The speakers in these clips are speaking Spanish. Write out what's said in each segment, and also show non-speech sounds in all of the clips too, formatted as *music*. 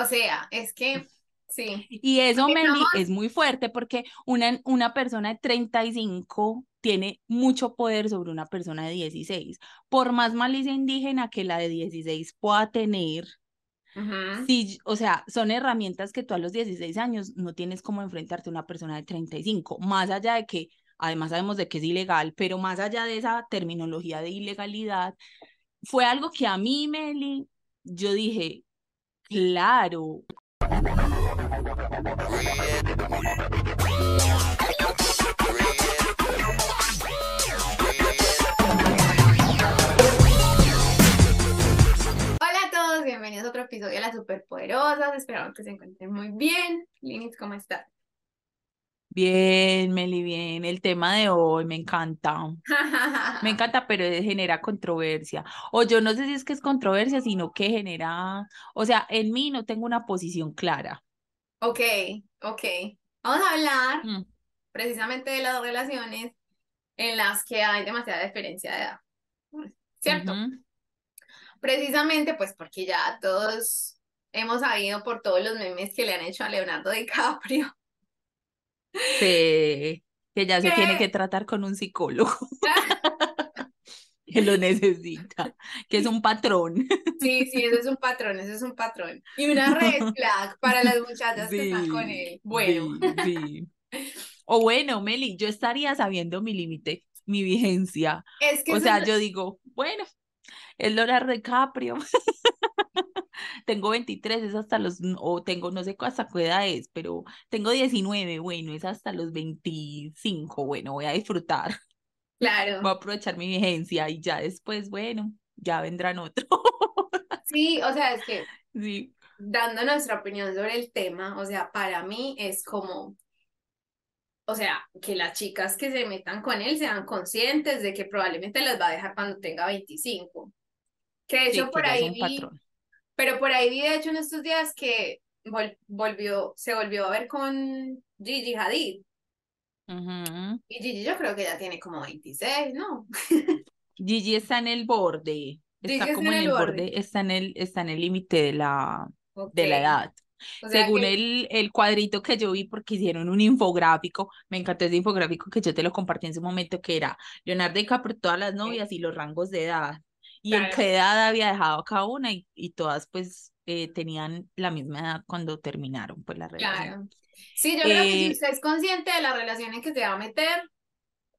O sea, es que sí. Y eso, Porque Meli, somos- es muy fuerte porque una, una persona de 35 tiene mucho poder sobre una persona de 16. Por más malicia indígena que la de 16 pueda tener. Sí, o sea, son herramientas que tú a los 16 años no tienes como enfrentarte a una persona de 35, más allá de que, además sabemos de que es ilegal, pero más allá de esa terminología de ilegalidad, fue algo que a mí, Meli, yo dije, claro, Hola a todos, bienvenidos a otro episodio de Las Superpoderosas. Esperamos que se encuentren muy bien. Linis, ¿cómo estás? Bien, Meli, bien, el tema de hoy me encanta. Me *laughs* encanta, pero genera controversia. O yo no sé si es que es controversia, sino que genera, o sea, en mí no tengo una posición clara. Ok, ok. Vamos a hablar Mm, precisamente de las relaciones en las que hay demasiada diferencia de edad. ¿Cierto? Precisamente pues porque ya todos hemos sabido por todos los memes que le han hecho a Leonardo DiCaprio. Sí, que ya se tiene que tratar con un psicólogo, *laughs* *laughs* que lo necesita, que es un patrón. Sí, sí, ese es un patrón, ese es un patrón. Y una red *laughs* flag para las muchachas que están con él. Bueno, sí, sí. O bueno, Meli, yo estaría sabiendo mi límite, mi vigencia. es que O eso sea, yo digo, bueno, el Leonardo DiCaprio. Tengo 23, es hasta los, o tengo, no sé hasta qué edad es, pero tengo 19, bueno, es hasta los 25, bueno, voy a disfrutar, *laughs* voy a claro. aprovechar mi vigencia y ya después, bueno, ya vendrán otros. Sí, o sea, es que *laughs* Sí, dando nuestra opinión sobre el tema, o sea, para mí es como, o sea, que las chicas que se metan con él sean conscientes de que probablemente las va a dejar cuando tenga 25. Que de hecho por ahí vi. Pero por ahí vi de hecho en estos días que vol- volvió, se volvió a ver con Gigi Hadid. Y Gigi yo creo que ya tiene como 26, ¿no? *laughs* Gigi está en el borde, está como en en el borde. borde, está en el, está en el límite de la, de la edad. O sea Según que, el, el cuadrito que yo vi, porque hicieron un infográfico, me encantó ese infográfico que yo te lo compartí en su momento, que era Leonardo DiCaprio, todas las novias y los rangos de edad, y en Claro. qué edad había dejado a cada una, y, y todas pues eh, tenían la misma edad cuando terminaron pues la relación. claro. Sí, yo creo que si Eh, usted es consciente de la relación en que se va a meter,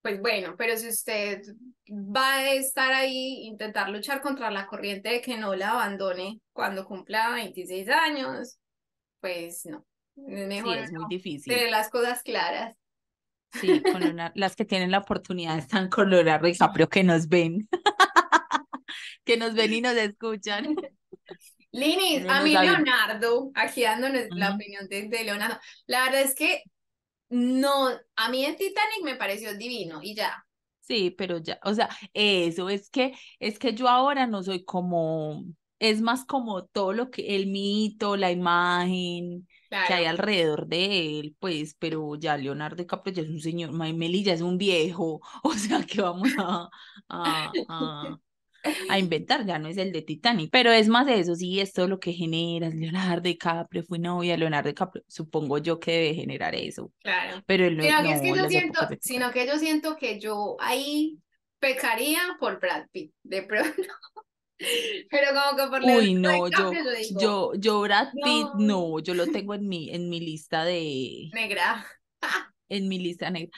pues bueno, pero si usted va a estar ahí, intentar luchar contra la corriente de que no la abandone cuando cumpla 26 años, pues no, es sí, mejor es muy uno difícil. tener las cosas claras. Sí, con Leonardo- las que tienen la oportunidad están con Leonardo DiCaprio que nos ven, que nos ven y *laughs* nos escuchan. *laughs* Linis, a mí. Leonardo, aquí dándonos la opinión de, de Leonardo, la verdad es que no, a mí en Titanic me pareció divino y ya. Sí, pero ya, o sea, eso es que, es que yo ahora no soy como, es más como todo lo que, el mito, la imagen que hay alrededor de él, pues, pero ya Leonardo DiCaprio ya es un señor, May Meli ya es un viejo, *laughs* o sea, que vamos a, a, a, a inventar, ya no es el de Titanic, pero es más eso, sí, esto lo que genera, es Leonardo DiCaprio fue novia de Leonardo DiCaprio, supongo yo que debe generar eso, claro. pero él no, Sino que es yo siento, de sino que yo siento que yo ahí pecaría por Brad Pitt, de pronto. *laughs* Pero como que por Uy, no, yo, DiCaprio yo digo, yo, yo Brad Pitt, no, no, yo lo tengo en mi, en mi lista de, negra. *laughs* en mi lista negra.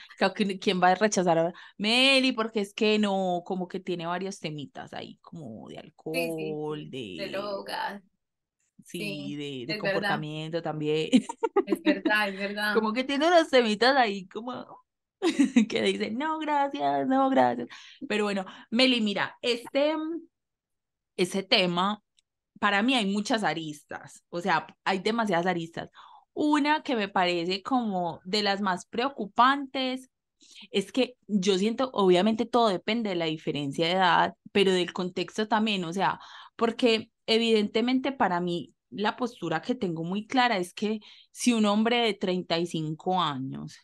¿quién va a rechazar ahora? Meli, porque es que no, como que tiene varios temitas ahí, como de sí, alcohol, sí, de de, drogas, sí, sí, de, de es verdad, comportamiento también. es verdad, es *laughs* verdad. Como que tiene unos temitas ahí, como *laughs* que dicen, no, gracias, no, gracias. Pero bueno, Meli, mira, este, ese tema para mí hay muchas aristas, o sea, hay demasiadas aristas. Una que me parece como de las más preocupantes es que yo siento, obviamente todo depende de la diferencia de edad, pero del contexto también, o sea, porque evidentemente para mí la postura que tengo muy clara es que si un hombre de 35 años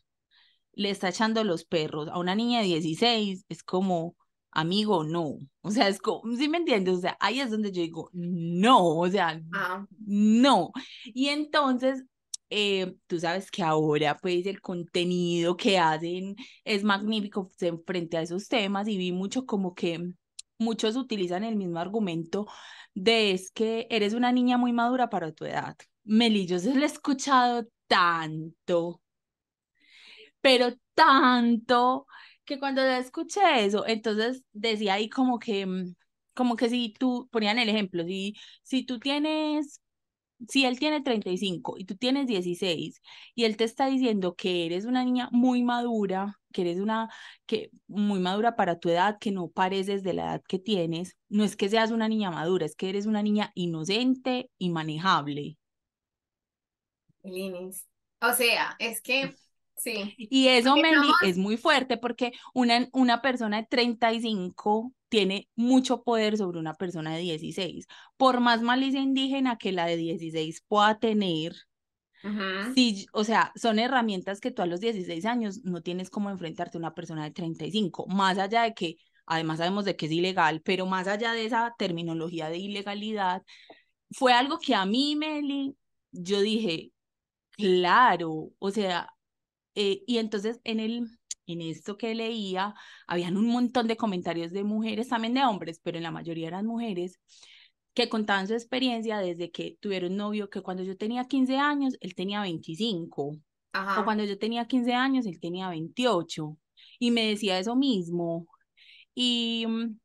le está echando los perros a una niña de 16, es como, amigo, no. O sea, es como, ¿sí me entiendes? O sea, ahí es donde yo digo, no, o sea, Ah, no. Y entonces, eh, tú sabes que ahora, pues, el contenido que hacen es magnífico en frente a esos temas y vi mucho como que muchos utilizan el mismo argumento de es que eres una niña muy madura para tu edad. Meli, yo se lo he escuchado tanto, pero tanto que cuando le escuché eso, entonces decía ahí como que, mm, como que si tú, ponían el ejemplo, si, si tú tienes, si él tiene 35 y tú tienes 16 y él te está diciendo que eres una niña muy madura, que eres una, que muy madura para tu edad, que no pareces de la edad que tienes, no es que seas una niña madura, es que eres una niña inocente y manejable. Linis. O sea, es que, sí. Y eso, somos- es muy fuerte porque una, una persona de 35 tiene mucho poder sobre una persona de 16. Por más malicia indígena que la de 16 pueda tener, Ujú. sí, o sea, son herramientas que tú a los 16 años no tienes como enfrentarte a una persona de 35, más allá de que, además sabemos de que es ilegal, pero más allá de esa terminología de ilegalidad, fue algo que a mí, Meli, yo dije, claro, o sea, eh, y entonces en el, en esto que leía, habían un montón de comentarios de mujeres, también de hombres, pero en la mayoría eran mujeres, que contaban su experiencia desde que tuvieron novio, que cuando yo tenía 15 años, él tenía 25, o cuando yo tenía 15 años, él tenía 28, y me decía eso mismo. Y mm,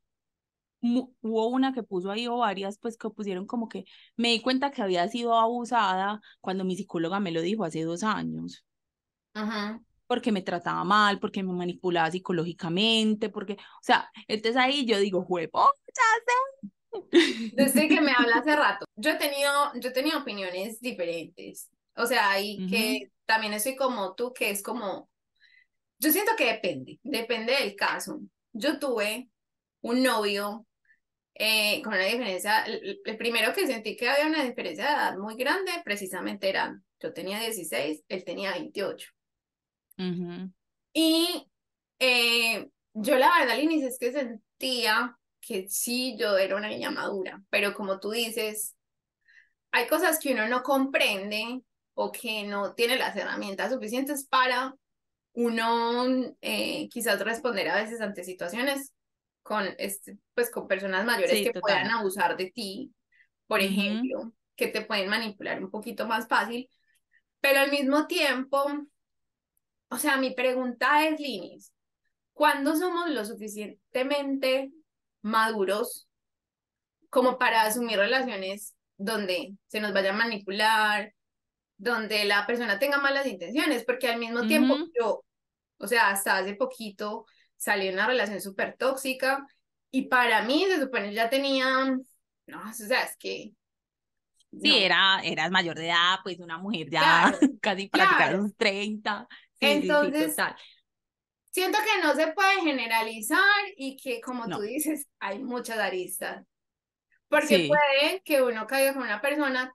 hubo una que puso ahí o varias, pues que pusieron como que me di cuenta que había sido abusada cuando mi psicóloga me lo dijo hace dos años Ujú. porque me trataba mal, porque me manipulaba psicológicamente, porque, o sea, entonces ahí yo digo, juego, Desde que me *laughs* habla hace rato, yo he tenido, yo he tenido opiniones diferentes. O sea, y que también estoy como tú, que es como, yo siento que depende, depende del caso. Yo tuve un novio eh, con una diferencia, el, el primero que sentí que había una diferencia de edad muy grande, precisamente era, yo tenía 16, él tenía 28. Ujú, Y eh, yo la verdad al inicio es que sentía que sí, yo era una niña madura, pero como tú dices, hay cosas que uno no comprende o que no tiene las herramientas suficientes para uno eh, quizás responder a veces ante situaciones con, este, pues, con personas mayores Sí, que puedan total. abusar de ti, por ejemplo, que te pueden manipular un poquito más fácil, pero al mismo tiempo, o sea, mi pregunta es, Linis, ¿cuándo somos lo suficientemente maduros como para asumir relaciones donde se nos vaya a manipular, donde la persona tenga malas intenciones? Porque al mismo tiempo Ujú. yo, o sea, hasta hace poquito salí de una relación súper tóxica y para mí se supone ya tenía, no, o sea, es que, Sí, no, era, eras mayor de edad, pues una mujer ya claro, *laughs* casi claro. los 30. Sí, Entonces, total. siento que no se puede generalizar y que, como tú No, dices, hay muchas aristas. Porque sí. puede que uno caiga con una persona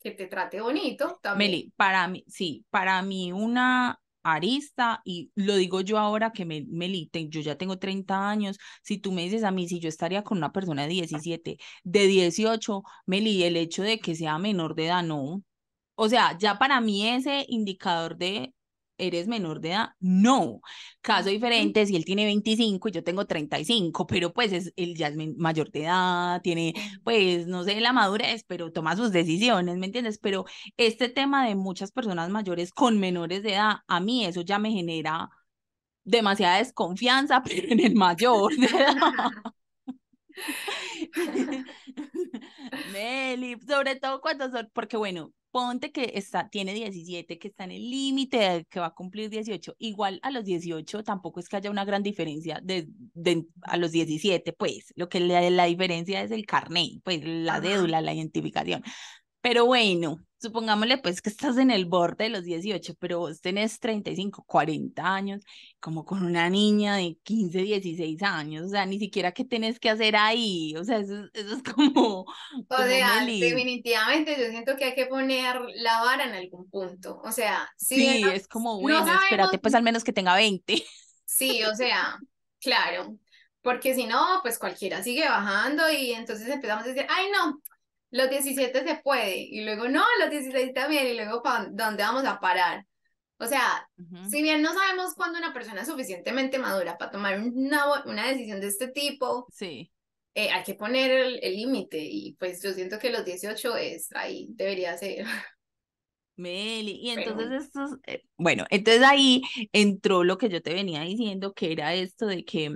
que te trate bonito también. Meli, para mí, sí, para mí una arista, y lo digo yo ahora que me, Meli, te- yo ya tengo 30 años, si tú me dices a mí si yo estaría con una persona de 17, de 18, Meli, el hecho de que sea menor de edad, no. O sea, ya para mí ese indicador de eres menor de edad, no. Caso diferente si él tiene 25 y yo tengo 35, pero pues es, él ya es mayor de edad, tiene pues no sé la madurez, pero toma sus decisiones, ¿me entiendes? Pero este tema de muchas personas mayores con menores de edad, a mí eso ya me genera demasiada desconfianza, *laughs* pero en el mayor de edad. *laughs* *laughs* Meli, sobre todo cuando son, porque bueno, ponte que está, tiene 17, que está en el límite que va a cumplir 18. Igual a los 18 tampoco es que haya una gran diferencia de, de a los 17, pues lo que la, la diferencia es el carnet, pues la Ajá. cédula, la identificación. Pero bueno, supongámosle pues que estás en el borde de los 18, pero vos tenés 35, 40 años, como con una niña de 15, 16 años, o sea, ni siquiera qué tenés que hacer ahí, o sea, eso, es- eso es *laughs* como, O como sea, definitivamente yo siento que hay que poner la vara en algún punto. O sea, si Sí, no, es como, no bueno, sabemos, espérate pues al menos que tenga 20. sí, o sea, claro, porque si no, pues cualquiera sigue bajando y entonces empezamos a decir, ay no, los 17 se puede, y luego no, los 16 también, y luego ¿dónde vamos a parar? O sea, si bien no sabemos cuándo una persona es suficientemente madura para tomar una, una decisión de este tipo, sí. Eh, hay que poner el límite y pues yo siento que los 18 es ahí, debería ser. Meli, y entonces estos, eh, bueno, entonces ahí entró lo que yo te venía diciendo, que era esto de que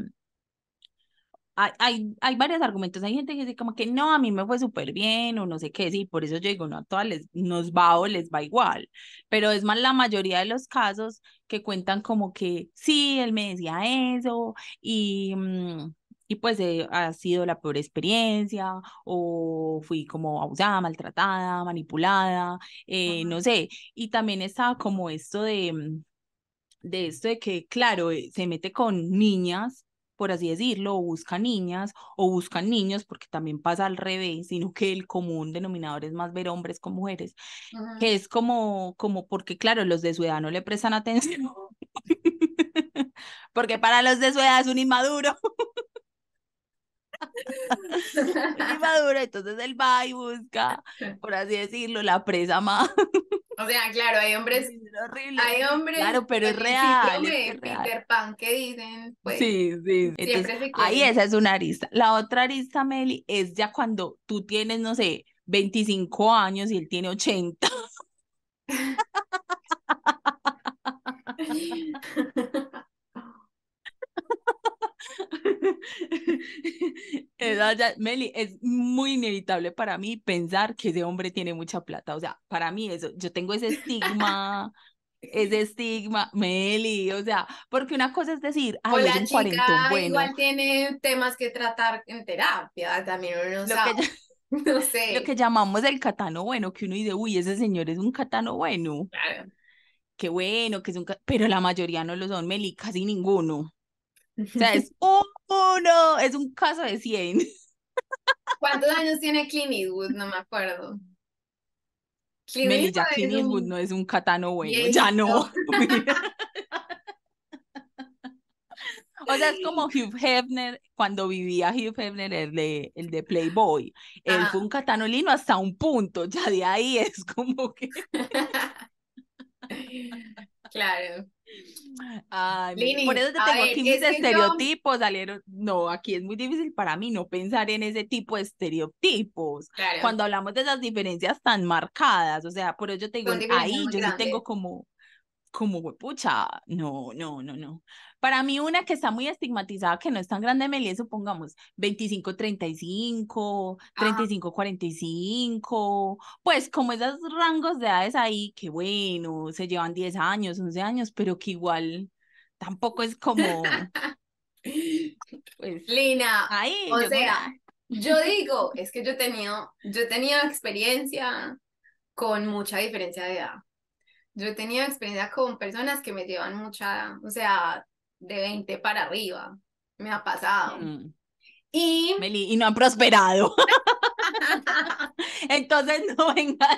hay, hay, varios argumentos. Hay gente que dice como que no, a mí me fue súper bien o no sé qué, sí, por eso yo digo, no a todas les, nos va o les va igual, pero es más la mayoría de los casos que cuentan como que sí, él me decía eso y, mm, y pues eh, ha sido la peor experiencia o fui como abusada, maltratada, manipulada, eh, no sé, y también estaba como esto de, mm, de esto de que, claro, eh, se mete con niñas por así decirlo, o buscan niñas o buscan niños, porque también pasa al revés, sino que el común denominador es más ver hombres con mujeres, que es como, como porque, claro, los de su edad no le prestan atención, *laughs* *laughs* porque para los de su edad es un inmaduro. *laughs* inmaduro, entonces él va y busca, por así decirlo, la presa más. O sea, claro, hay hombres. horrible. Hay hombres. Claro, pero es real. Peter Pan que dicen. Pues, sí, sí. ahí esa es una arista. La otra arista, Meli, es ya cuando tú tienes, no sé, 25 años y él tiene 80. *laughs* *laughs* *laughs* Meli, es muy inevitable para mí pensar que ese hombre tiene mucha plata. O sea, para mí eso, yo tengo ese estigma, *laughs* ese estigma, Meli, o sea, porque una cosa es decir, ay, es un cuarentón bueno. Igual tiene temas que tratar en terapia, también uno lo Que *laughs* no sé. Lo que llamamos el catano bueno, que uno dice, uy, ese señor es un catano bueno. Claro. Qué bueno, que es un... Pero la mayoría no lo son, Meli, casi ninguno. O sea, es uno, es un caso de 100. ¿Cuántos años tiene Clint Eastwood? No me acuerdo. Clint ya Clint Eastwood no es un catano bueno, ya no. *laughs* O sea, es como Hugh Hefner, cuando vivía Hugh Hefner, el de, el de Playboy. Él fue un catanolino hasta un punto, ya de ahí es como que... *laughs* *laughs* Claro. Ay, por eso te tengo aquí mis estereotipos salieron. No, aquí es muy difícil para mí no pensar en ese tipo de estereotipos. Cuando hablamos de esas diferencias tan marcadas, o sea, por eso yo te digo, ahí yo sí tengo como, como, pucha, no, no, no, no. Para mí una que está muy estigmatizada, que no es tan grande, Meli, supongamos 25-35, 35-45, pues como esos rangos de edades ahí, que bueno, se llevan 10 años, 11 años, pero que igual tampoco es como... *laughs* Pues, Lina, ahí, o sea, yo *laughs* digo, es que yo tenía, yo tenía experiencia con mucha diferencia de edad. Yo he tenido experiencia con personas que me llevan mucha, o sea, de 20 para arriba. Me ha pasado. Mm. Y... y no han prosperado. *laughs* Entonces no venga.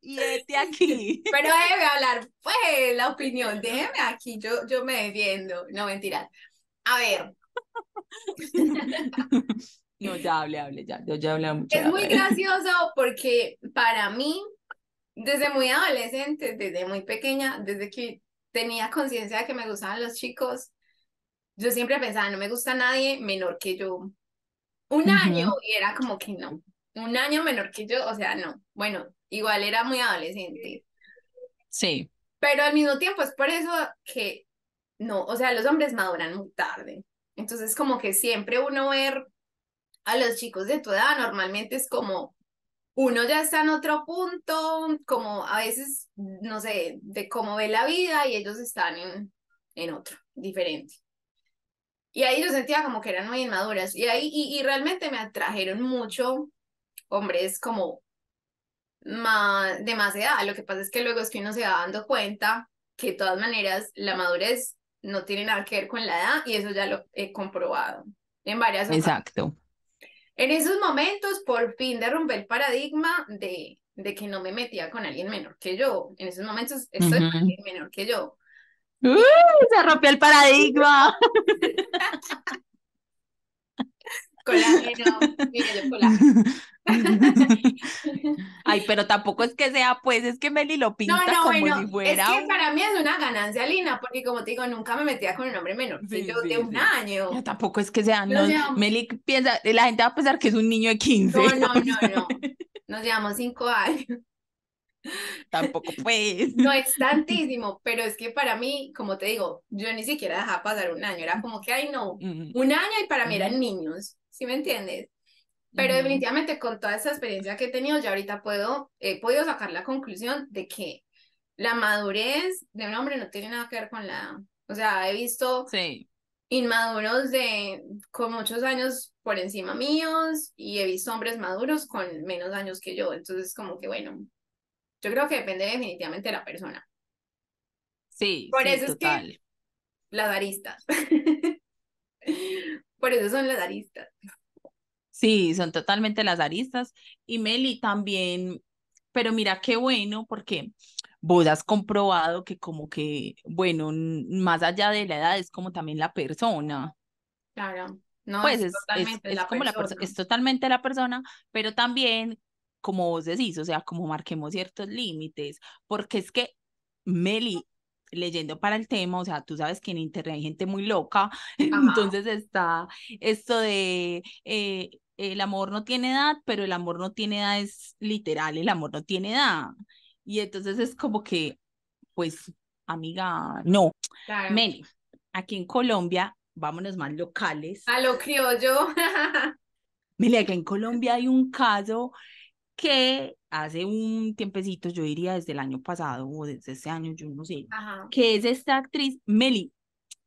y este aquí. Pero déjeme hablar, pues, la opinión. Déjeme aquí, yo, yo me defiendo. No, mentira. A ver. *laughs* No, ya hable, hable, ya, yo ya hablé mucho. Es muy *laughs* gracioso porque para mí, desde muy adolescente, desde muy pequeña, desde que tenía conciencia de que me gustaban los chicos, yo siempre pensaba, no me gusta nadie menor que yo. Un año y era como que no, un año menor que yo, o sea, no. Bueno, igual era muy adolescente. Sí. Pero al mismo tiempo es por eso que no, o sea, los hombres maduran muy tarde. Entonces, como que siempre uno ver a los chicos de tu edad normalmente es como uno ya está en otro punto, como a veces, no sé, de cómo ve la vida y ellos están en, en otro, diferente. Y ahí yo sentía como que eran muy inmaduras. Y ahí, y, y realmente me atrajeron mucho hombres como más, de más edad. Lo que pasa es que luego es que uno se va dando cuenta que de todas maneras la madurez no tiene nada que ver con la edad y eso ya lo he comprobado en varias ocasiones. Exacto. En esos momentos, por fin derrumbé el paradigma de, de que no me metía con alguien menor que yo. En esos momentos estoy con alguien menor que yo. Uy, se rompió el paradigma. *laughs* Colágeno, mira, yo colágeno. *laughs* *laughs* *laughs* Ay, pero tampoco es que sea, pues, es que Meli lo pinta No, no, como bueno, si es fuera. que para mí es una ganancia, Lina, porque como te digo, nunca me metía con un hombre menor Sí, yo sí, de un sí. año. Ya tampoco es que sea, no, llevamos- Meli piensa, la gente va a pensar que es un niño de 15. No, no, no, no. Nos llevamos cinco años. *laughs* Tampoco pues. No es tantísimo, pero es que para mí, como te digo, yo ni siquiera dejaba pasar un año. Era como que, ay, no, un año y para mí eran niños. ¿Sí me entiendes? Pero definitivamente con toda esa experiencia que he tenido, ya ahorita puedo, he podido sacar la conclusión de que la madurez de un hombre no tiene nada que ver con la. O sea, he visto Sí, inmaduros de con muchos años por encima míos y he visto hombres maduros con menos años que yo. Entonces, como que bueno, yo creo que depende definitivamente de la persona. sí, Por sí, eso es que- total. Las aristas. *laughs* Por eso son las aristas. Sí, son totalmente las aristas. Y Meli también, pero mira qué bueno, porque vos has comprobado que como que, bueno, más allá de la edad es como también la persona. Claro. No, Pues es totalmente es la como la persona, persona. es totalmente la persona, pero también, como vos decís, o sea, como marquemos ciertos límites, porque es que Meli, leyendo para el tema, o sea, tú sabes que en internet hay gente muy loca, *laughs* entonces está esto de eh, el amor no tiene edad, pero el amor no tiene edad es literal, el amor no tiene edad. Y entonces es como que, pues, amiga, no, Claro. Meli, aquí en Colombia, vámonos más locales. A lo criollo. *laughs* Mira, acá en Colombia hay un caso que hace un tiempecito, yo diría desde el año pasado o desde ese año, yo no sé, Ajá. que es esta actriz, Meli,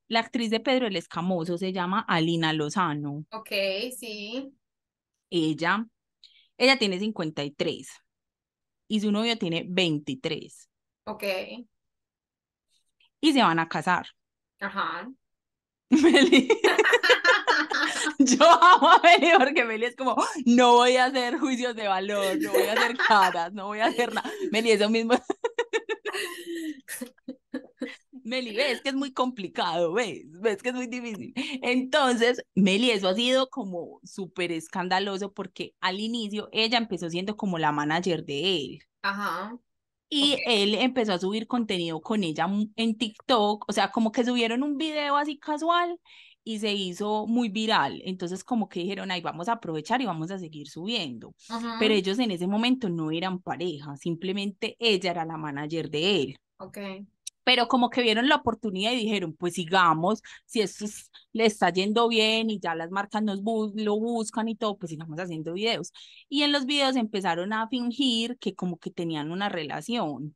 la actriz de Pedro el Escamoso, se llama Alina Lozano. Ok, sí. Ella, ella tiene 53 y su novio tiene 23 Ok. y se van a casar. *laughs* Ajá. Meli. *laughs* Yo amo a Meli porque Meli es como, no voy a hacer juicios de valor, no voy a hacer caras, no voy a hacer nada. Meli, eso mismo. *laughs* Meli, ves que es muy complicado, ves, ves que es muy difícil. Entonces, Meli, eso ha sido como súper escandaloso porque al inicio ella empezó siendo como la manager de él. Ajá. Y Ok. él empezó a subir contenido con ella en TikTok, o sea, como que subieron un video así casual y se hizo muy viral. Entonces, como que dijeron, ay, vamos a aprovechar y vamos a seguir subiendo. Ajá. Pero ellos en ese momento no eran pareja, simplemente ella era la manager de él. Ok. Pero como que vieron la oportunidad y dijeron, pues sigamos, si esto es- le está yendo bien y ya las marcas nos bu- lo buscan y todo, pues sigamos haciendo videos. Y en los videos empezaron a fingir que como que tenían una relación.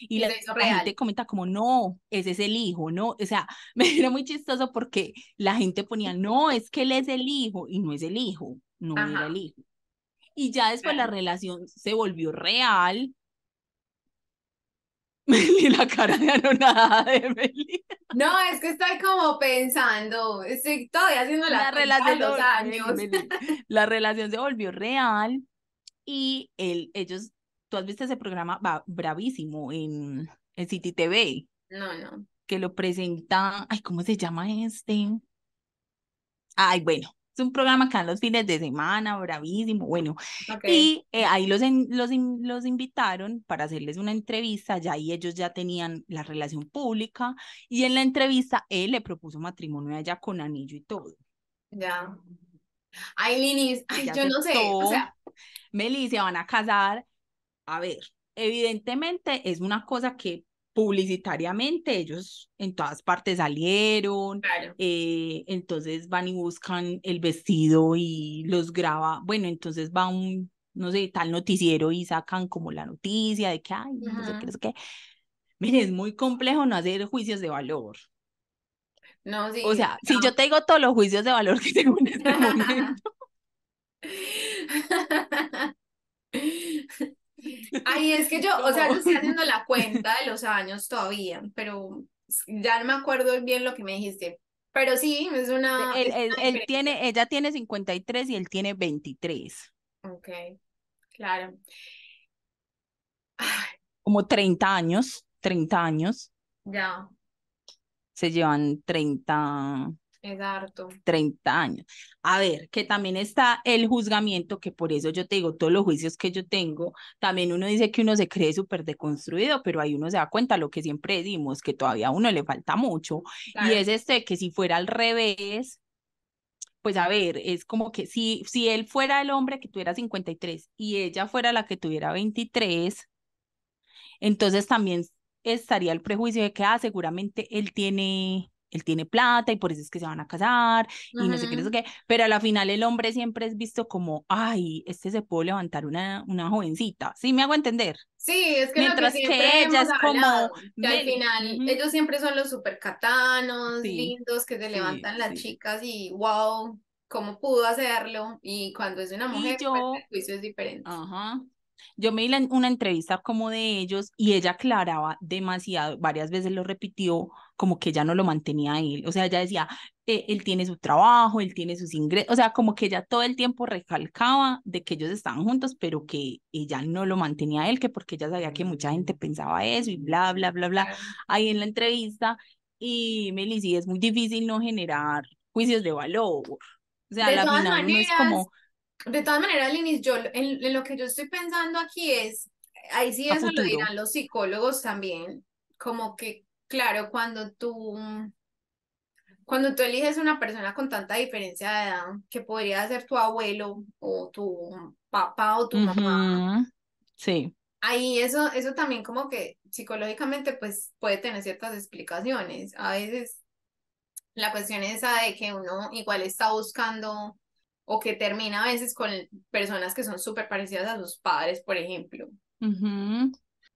Y Y la, la gente comenta como, no, ese es el hijo, ¿no? O sea, *laughs* me era muy chistoso porque la gente ponía, no, es que él es el hijo, y no es el hijo, no era Ajá. el hijo. Y ya después la Claro. relación se volvió real. *laughs* Y la cara de anonadada de Meli. No, es que estoy como pensando, estoy todavía haciendo la, La cuenta de relación, los años. Meli, Meli, *laughs* la relación se volvió real y él, ellos, tú has visto ese programa Ba- bravísimo en, en City TV, No, no. que lo presenta, ay, ¿cómo se llama este? Ay, bueno, es un programa que dan los fines de semana, bravísimo, bueno, y eh, ahí los, en- los, los invitaron para hacerles una entrevista, ya ahí ellos ya tenían la relación pública y en la entrevista él le propuso matrimonio a ella con anillo y todo. Ya. Ay, Linis, ay, yo no sé, o sea, Meli, se van a casar. A ver, evidentemente es una cosa que publicitariamente ellos en todas partes salieron, claro. eh, entonces van y buscan el vestido y los graba, bueno, entonces va un, no sé, tal noticiero y sacan como la noticia de que, ay, no sé qué, no sé qué. *laughs* Mire, es muy complejo no hacer juicios de valor. No, sí. O sea, si yo te digo todos los juicios de valor que tengo en este *laughs* momento, *laughs* *laughs* Ay, es que yo, o sea, yo estoy haciendo la *laughs* cuenta de los años todavía, pero ya no me acuerdo bien lo que me dijiste. Pero sí, es una. él, él- él tiene, ella tiene 53 y él tiene 23. Ok, claro. Ay, como 30 años, 30 años. ya. se llevan 30, Es harto. 30 años. A ver, que también está el juzgamiento, que por eso yo te digo, todos los juicios que yo tengo, también uno dice que uno se cree súper deconstruido, pero ahí uno se da cuenta lo que siempre decimos, que todavía a uno le falta mucho. Claro. Y es este, que si fuera al revés, pues a ver, es como que si, si él fuera el hombre que tuviera 53 y ella fuera la que tuviera 23, entonces también estaría el prejuicio de que, ah, seguramente él tiene, él tiene plata y por eso es que se van a casar y no sé qué, no sé qué, pero a la final el hombre siempre es visto como, ay, este se puede levantar una, una jovencita, ¿sí me hago entender? Sí, es que lo que Mientras siempre que ella es como, que al final ellos siempre son los super catanos, sí, lindos, que se sí, levantan las sí. chicas y wow, cómo pudo hacerlo. Y cuando es una mujer, pues el juicio es diferente. Ajá. Yo me la- una entrevista como de ellos y ella aclaraba demasiado, varias veces lo repitió, como que ella no lo mantenía a él. O sea, ella decía, "Eh, él tiene su trabajo, él tiene sus ingresos, o sea, como que ella todo el tiempo recalcaba de que ellos estaban juntos, pero que ella no lo mantenía a él, que porque ella sabía que mucha gente pensaba eso y bla, bla, bla, bla, ahí en la entrevista. Y Meli, sí, es muy difícil no generar juicios de valor. O sea, De la final uno es como de todas maneras, Linis, yo en, en lo que yo estoy pensando aquí es, ahí sí eso lo dirán los psicólogos también, como que, claro, cuando tú, cuando tú eliges una persona con tanta diferencia de edad, que podría ser tu abuelo o tu papá o tu mamá, Sí. ahí eso, eso también como que psicológicamente pues puede tener ciertas explicaciones. A veces la cuestión es esa de que uno igual está buscando o que termina a veces con personas que son súper parecidas a sus padres, por ejemplo.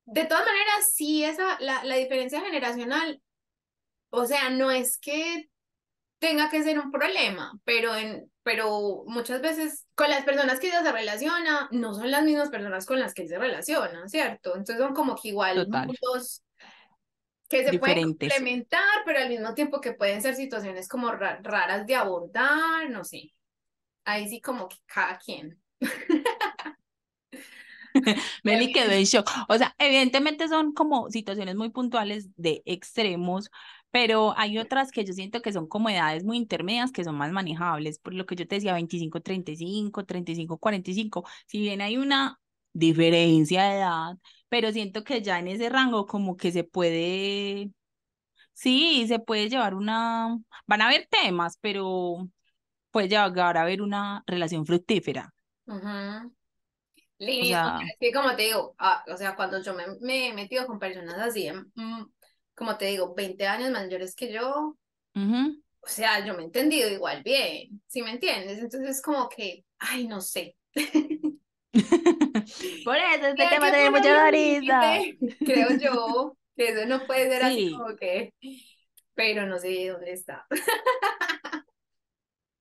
De todas maneras, sí, esa, la, la diferencia generacional, o sea, no es que tenga que ser un problema, pero, en, pero muchas veces con las personas que ella se relaciona, no son las mismas personas con las que él se relaciona, ¿cierto? Entonces son como que igual mundos que se pueden complementar, pero al mismo tiempo que pueden ser situaciones como ra- raras de abordar, no sé. Ahí sí como que cada quien. *laughs* Meli quedó en shock. O sea, evidentemente son como situaciones muy puntuales de extremos, pero hay otras que yo siento que son como edades muy intermedias que son más manejables. Por lo que yo te decía, 25, 35, 35, 45. Si bien hay una diferencia de edad, pero siento que ya en ese rango como que se puede, sí, se puede llevar una, van a haber temas, pero puede llegar a haber una relación fructífera. O Lini, o sea, sea, es que como te digo, ah, o sea, cuando yo me, me he metido con personas así, em, mm, como te digo, 20 años mayores que yo, ujú. o sea, yo me he entendido igual bien, ¿sí me entiendes? Entonces como que, ay, no sé. *laughs* Por eso este tema que tiene mucha risa. creo yo, que eso no puede ser así Sí. como que, pero no sé dónde está. *laughs*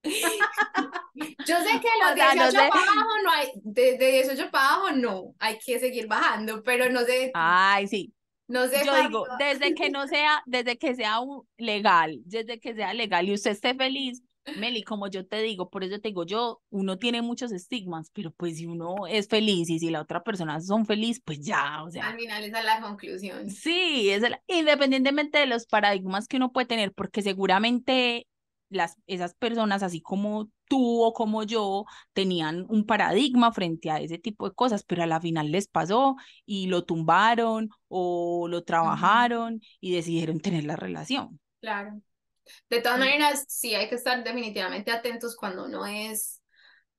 *laughs* Yo sé que O los sea, 18 no sé. para abajo no hay, de, de 18 para abajo no, hay que seguir bajando, pero no sé, Ay, sí. no sé Yo digo, desde que no sea, desde que sea un- legal, desde que sea legal y usted esté feliz, Meli, como yo te digo, por eso te digo, yo, uno tiene muchos estigmas, pero pues si uno es feliz y si la otra persona son feliz, pues ya, o sea, Al final esa es la conclusión. Sí, es el- independientemente de los paradigmas que uno puede tener, porque seguramente las, esas personas, así como tú o como yo, tenían un paradigma frente a ese tipo de cosas, pero a la final les pasó y lo tumbaron o lo trabajaron y decidieron tener la relación. Claro. De todas Y maneras, sí hay que estar definitivamente atentos cuando uno es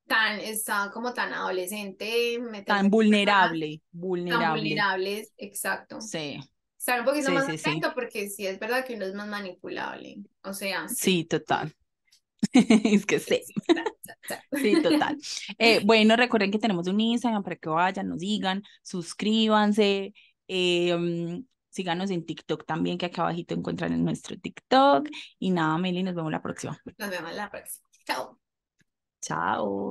tan, está como tan adolescente, tan personas vulnerable, tan vulnerable. vulnerables, exacto. Sí, Estar un poquito sí, más sí, porque sí es verdad que uno es más manipulable. O sea, sí. Total. *laughs* Es que sí. Sí, ta, ta, ta. *laughs* Sí, total. Eh, *laughs* bueno, recuerden que tenemos un Instagram para que vayan, nos digan, suscríbanse, eh, mm, síganos en TikTok también, que acá abajito encuentran en nuestro TikTok. Y nada, Meli, nos vemos la próxima. Nos vemos la próxima. Chao. Chao.